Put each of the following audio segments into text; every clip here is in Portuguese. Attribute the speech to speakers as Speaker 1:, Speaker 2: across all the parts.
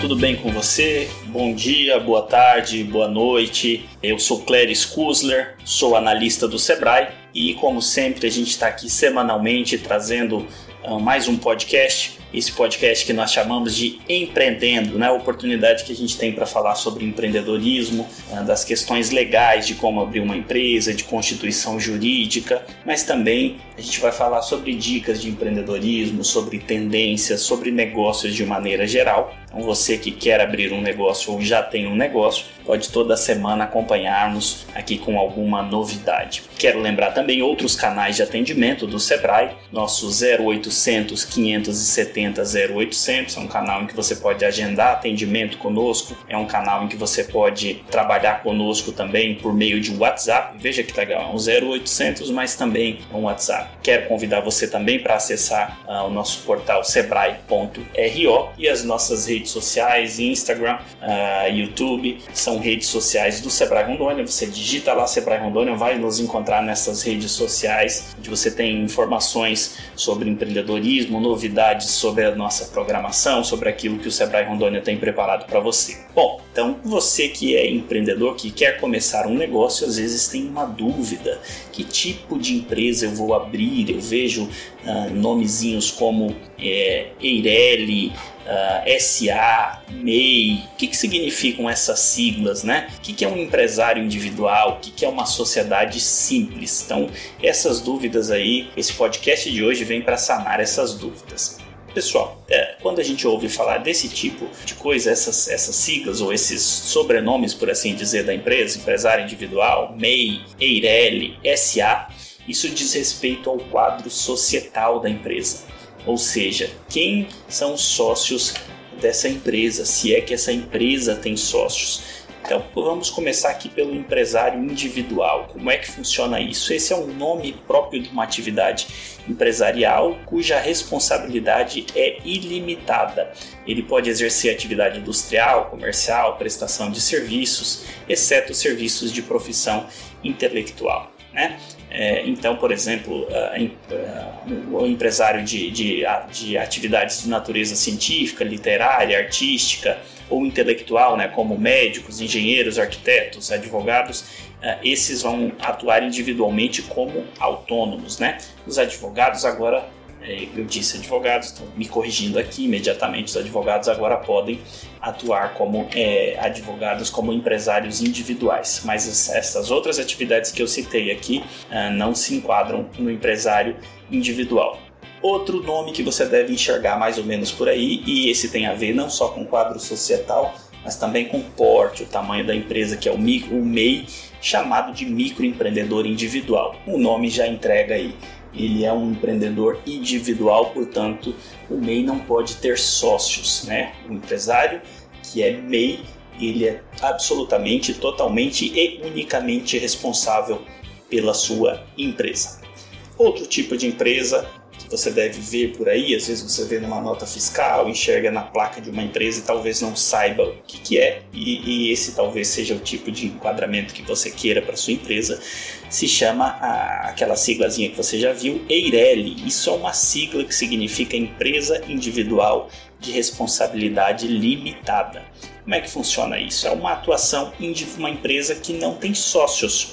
Speaker 1: tudo bem com você? Bom dia, boa tarde, boa noite. Eu sou Cléris Kusler, sou analista do Sebrae e, como sempre, a gente está aqui semanalmente trazendo mais um podcast esse podcast que nós chamamos de Empreendendo, né? a oportunidade que a gente tem para falar sobre empreendedorismo, né? das questões legais de como abrir uma empresa, de constituição jurídica, mas também a gente vai falar sobre dicas de empreendedorismo, sobre tendências, sobre negócios de maneira geral. Então você que quer abrir um negócio ou já tem um negócio, pode toda semana acompanhar-nos aqui com alguma novidade. Quero lembrar também outros canais de atendimento do Sebrae, nosso 0800 570 0800, é um canal em que você pode agendar atendimento conosco, é um canal em que você pode trabalhar conosco também por meio de WhatsApp. Veja que legal, é um 0800, mas também um WhatsApp. Quero convidar você também para acessar uh, o nosso portal sebrae.ro e as nossas redes redes sociais, Instagram, uh, YouTube, são redes sociais do Sebrae Rondônia. Você digita lá Sebrae Rondônia, vai nos encontrar nessas redes sociais, onde você tem informações sobre empreendedorismo, novidades sobre a nossa programação, sobre aquilo que o Sebrae Rondônia tem preparado para você. Bom, então você que é empreendedor, que quer começar um negócio, às vezes tem uma dúvida: que tipo de empresa eu vou abrir? Eu vejo uh, nomezinhos como é, Eireli, uh, ah, SA, MEI, o que, que significam essas siglas, né? O que, que é um empresário individual, o que, que é uma sociedade simples? Então, essas dúvidas aí, esse podcast de hoje vem para sanar essas dúvidas. Pessoal, é, quando a gente ouve falar desse tipo de coisa, essas, essas siglas ou esses sobrenomes, por assim dizer, da empresa, empresário individual, MEI, EIRELI, SA, isso diz respeito ao quadro societal da empresa ou seja, quem são os sócios dessa empresa, se é que essa empresa tem sócios. Então vamos começar aqui pelo empresário individual. Como é que funciona isso? Esse é um nome próprio de uma atividade empresarial cuja responsabilidade é ilimitada. Ele pode exercer atividade industrial, comercial, prestação de serviços, exceto serviços de profissão intelectual. Né? É, então, por exemplo, o empresário de, de, de, atividades de natureza científica, literária, artística ou intelectual, né, como médicos, engenheiros, arquitetos, advogados, é, esses vão atuar individualmente como autônomos. Né? Os advogados agora eu disse advogados, estão me corrigindo aqui imediatamente, os advogados agora podem atuar como é, advogados, como empresários individuais, mas essas outras atividades que eu citei aqui uh, não se enquadram no empresário individual. Outro nome que você deve enxergar mais ou menos por aí, e esse tem a ver não só com quadro societal, mas também com porte, o tamanho da empresa, que é o, o MEI, chamado de microempreendedor individual. O nome já entrega aí ele é um empreendedor individual, portanto, o MEI não pode ter sócios, né? O empresário que é MEI, ele é absolutamente, totalmente e unicamente responsável pela sua empresa. Outro tipo de empresa você deve ver por aí, às vezes você vê numa nota fiscal, enxerga na placa de uma empresa e talvez não saiba o que, que é, e, e esse talvez seja o tipo de enquadramento que você queira para sua empresa, se chama a, aquela siglazinha que você já viu, EIRELI. Isso é uma sigla que significa Empresa Individual de Responsabilidade Limitada. Como é que funciona isso? É uma atuação uma empresa que não tem sócios.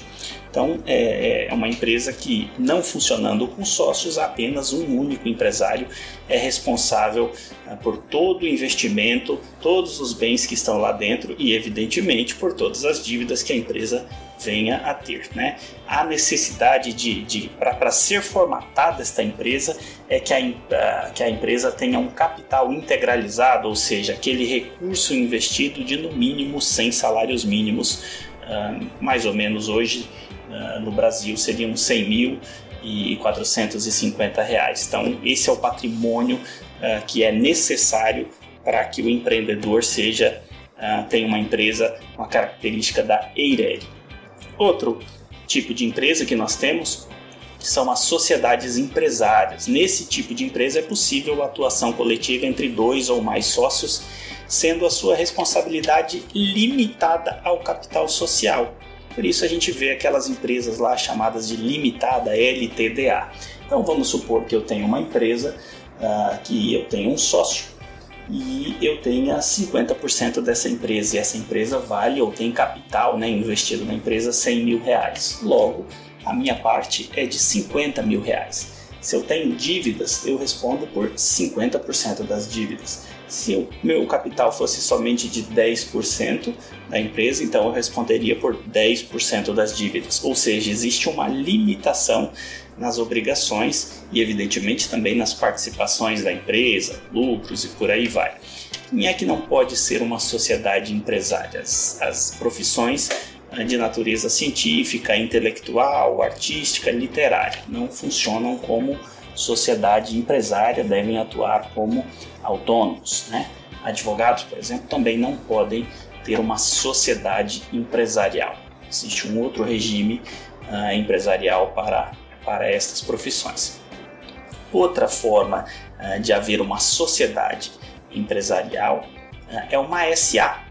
Speaker 1: Então, é, é uma empresa que, não funcionando com sócios, apenas um único empresário é responsável né, por todo o investimento, todos os bens que estão lá dentro e, evidentemente, por todas as dívidas que a empresa venha a ter. Né? A necessidade de, de para ser formatada esta empresa é que a, que a empresa tenha um capital integralizado, ou seja, aquele recurso investido de no mínimo 100 salários mínimos, uh, mais ou menos hoje no Brasil seriam 100 mil e 450 reais. Então, esse é o patrimônio uh, que é necessário para que o empreendedor seja uh, tenha uma empresa com a característica da EIRELI. Outro tipo de empresa que nós temos são as sociedades empresárias. Nesse tipo de empresa é possível a atuação coletiva entre dois ou mais sócios, sendo a sua responsabilidade limitada ao capital social. Por isso a gente vê aquelas empresas lá chamadas de limitada LTDA. Então vamos supor que eu tenho uma empresa uh, que eu tenho um sócio e eu tenha 50% dessa empresa e essa empresa vale ou tem capital né, investido na empresa 100 mil reais. Logo, a minha parte é de 50 mil reais. Se eu tenho dívidas, eu respondo por 50% das dívidas. Se o meu capital fosse somente de 10% da empresa, então eu responderia por 10% das dívidas. Ou seja, existe uma limitação nas obrigações e, evidentemente, também nas participações da empresa, lucros e por aí vai. Quem é que não pode ser uma sociedade empresária? As, as profissões eh, de natureza científica, intelectual, artística, literária não funcionam como sociedade empresária, devem atuar como autônomos. Né? Advogados, por exemplo, também não podem ter uma sociedade empresarial. Existe um outro regime uh, empresarial para para estas profissões. Outra forma uh, de haver uma sociedade empresarial uh, é uma SA.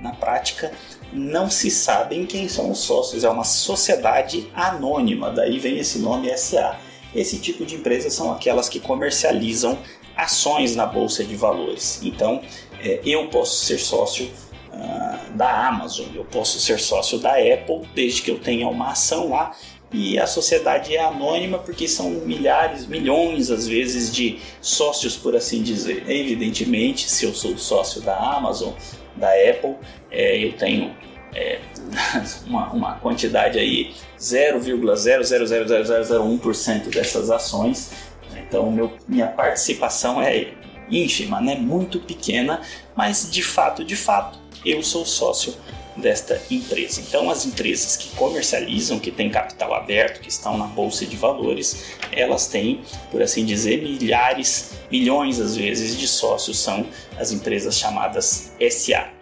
Speaker 1: Na prática, não se sabem quem são os sócios, é uma sociedade anônima, daí vem esse nome SA. Esse tipo de empresas são aquelas que comercializam ações na bolsa de valores. Então, é, eu posso ser sócio uh, da Amazon, eu posso ser sócio da Apple, desde que eu tenha uma ação lá e a sociedade é anônima porque são milhares, milhões às vezes de sócios, por assim dizer. Evidentemente, se eu sou sócio da Amazon, da Apple, é, eu tenho é, uma, uma, quantidade aí 0,00001% dessas ações. Então, meu, minha participação é ínfima, né? muito pequena, mas de fato, de fato, eu sou sócio desta empresa. Então, as empresas que comercializam, que têm capital aberto, que estão na bolsa de valores, elas têm, por assim dizer, milhares, milhões às vezes de sócios, são as empresas chamadas SA.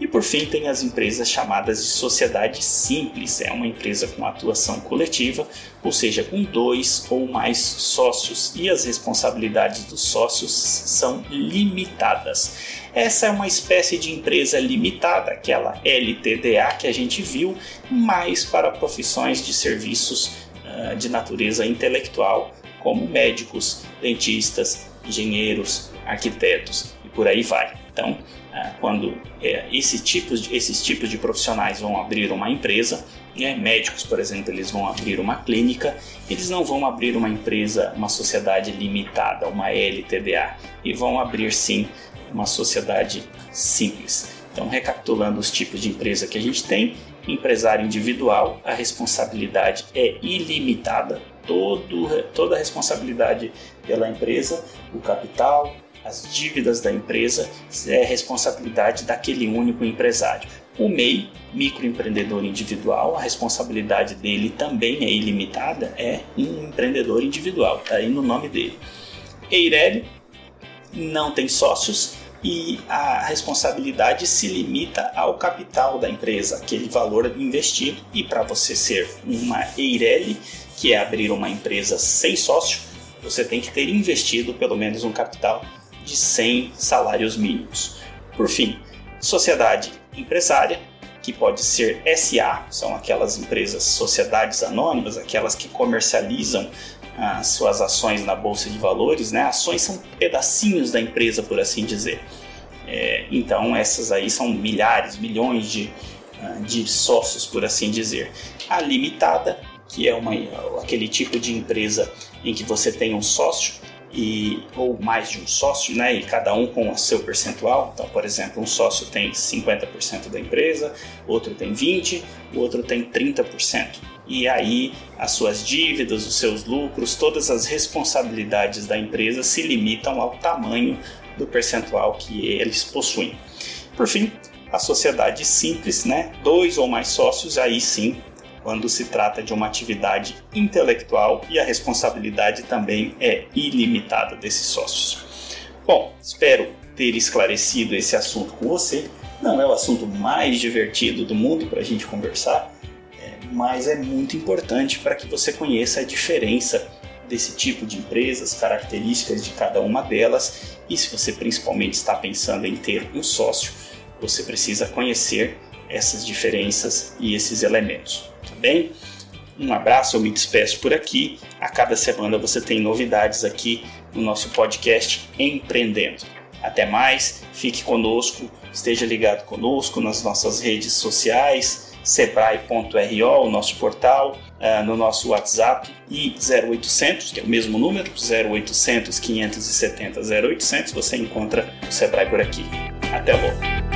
Speaker 1: E por fim, tem as empresas chamadas de sociedade simples, é uma empresa com atuação coletiva, ou seja, com dois ou mais sócios, e as responsabilidades dos sócios são limitadas. Essa é uma espécie de empresa limitada, aquela LTDA que a gente viu, mais para profissões de serviços uh, de natureza intelectual, como médicos, dentistas, engenheiros, arquitetos e por aí vai. Então, uh, quando uh, esse tipos de, esses tipos de profissionais vão abrir uma empresa, né, médicos, por exemplo, eles vão abrir uma clínica, eles não vão abrir uma empresa, uma sociedade limitada, uma LTDA, e vão abrir sim uma sociedade simples. Então, recapitulando os tipos de empresa que a gente tem, empresário individual, a responsabilidade é ilimitada, todo, toda a responsabilidade pela empresa, o capital, as dívidas da empresa é responsabilidade daquele único empresário. O MEI, microempreendedor individual, a responsabilidade dele também é ilimitada, é um empreendedor individual, está aí no nome dele. Eireli, não tem sócios e a responsabilidade se limita ao capital da empresa, aquele valor investido. E para você ser uma Eireli, que é abrir uma empresa sem sócio, você tem que ter investido pelo menos um capital de 100 salários mínimos. Por fim, sociedade empresária, que pode ser SA, são aquelas empresas, sociedades anônimas, aquelas que comercializam as suas ações na bolsa de valores, né? Ações são pedacinhos da empresa, por assim dizer. É, então essas aí são milhares, milhões de, ah, de sócios, por assim dizer. A limitada, que é uma, aquele tipo de empresa em que você tem um sócio e ou mais de um sócio, né, e cada um com o seu percentual. Então, por exemplo, um sócio tem 50% da empresa, outro tem 20, o outro tem 30% e aí as suas dívidas, os seus lucros, todas as responsabilidades da empresa se limitam ao tamanho do percentual que eles possuem. Por fim, a sociedade simples, né? Dois ou mais sócios, aí sim, quando se trata de uma atividade intelectual e a responsabilidade também é ilimitada desses sócios. Bom, espero ter esclarecido esse assunto com você. Não é o assunto mais divertido do mundo para a gente conversar, mas é muito importante para que você conheça a diferença desse tipo de empresas, características de cada uma delas e se você principalmente está pensando em ter um sócio, você precisa conhecer essas diferenças e esses elementos, tá bem? Um abraço, eu me despeço por aqui. A cada semana você tem novidades aqui no nosso podcast Empreendendo. Até mais, fique conosco, esteja ligado conosco nas nossas redes sociais, sebrae.ro, o nosso portal, uh, no nosso WhatsApp e 0800, que é o mesmo número, 0800 570 0800, você encontra o Sebrae por aqui. Até logo!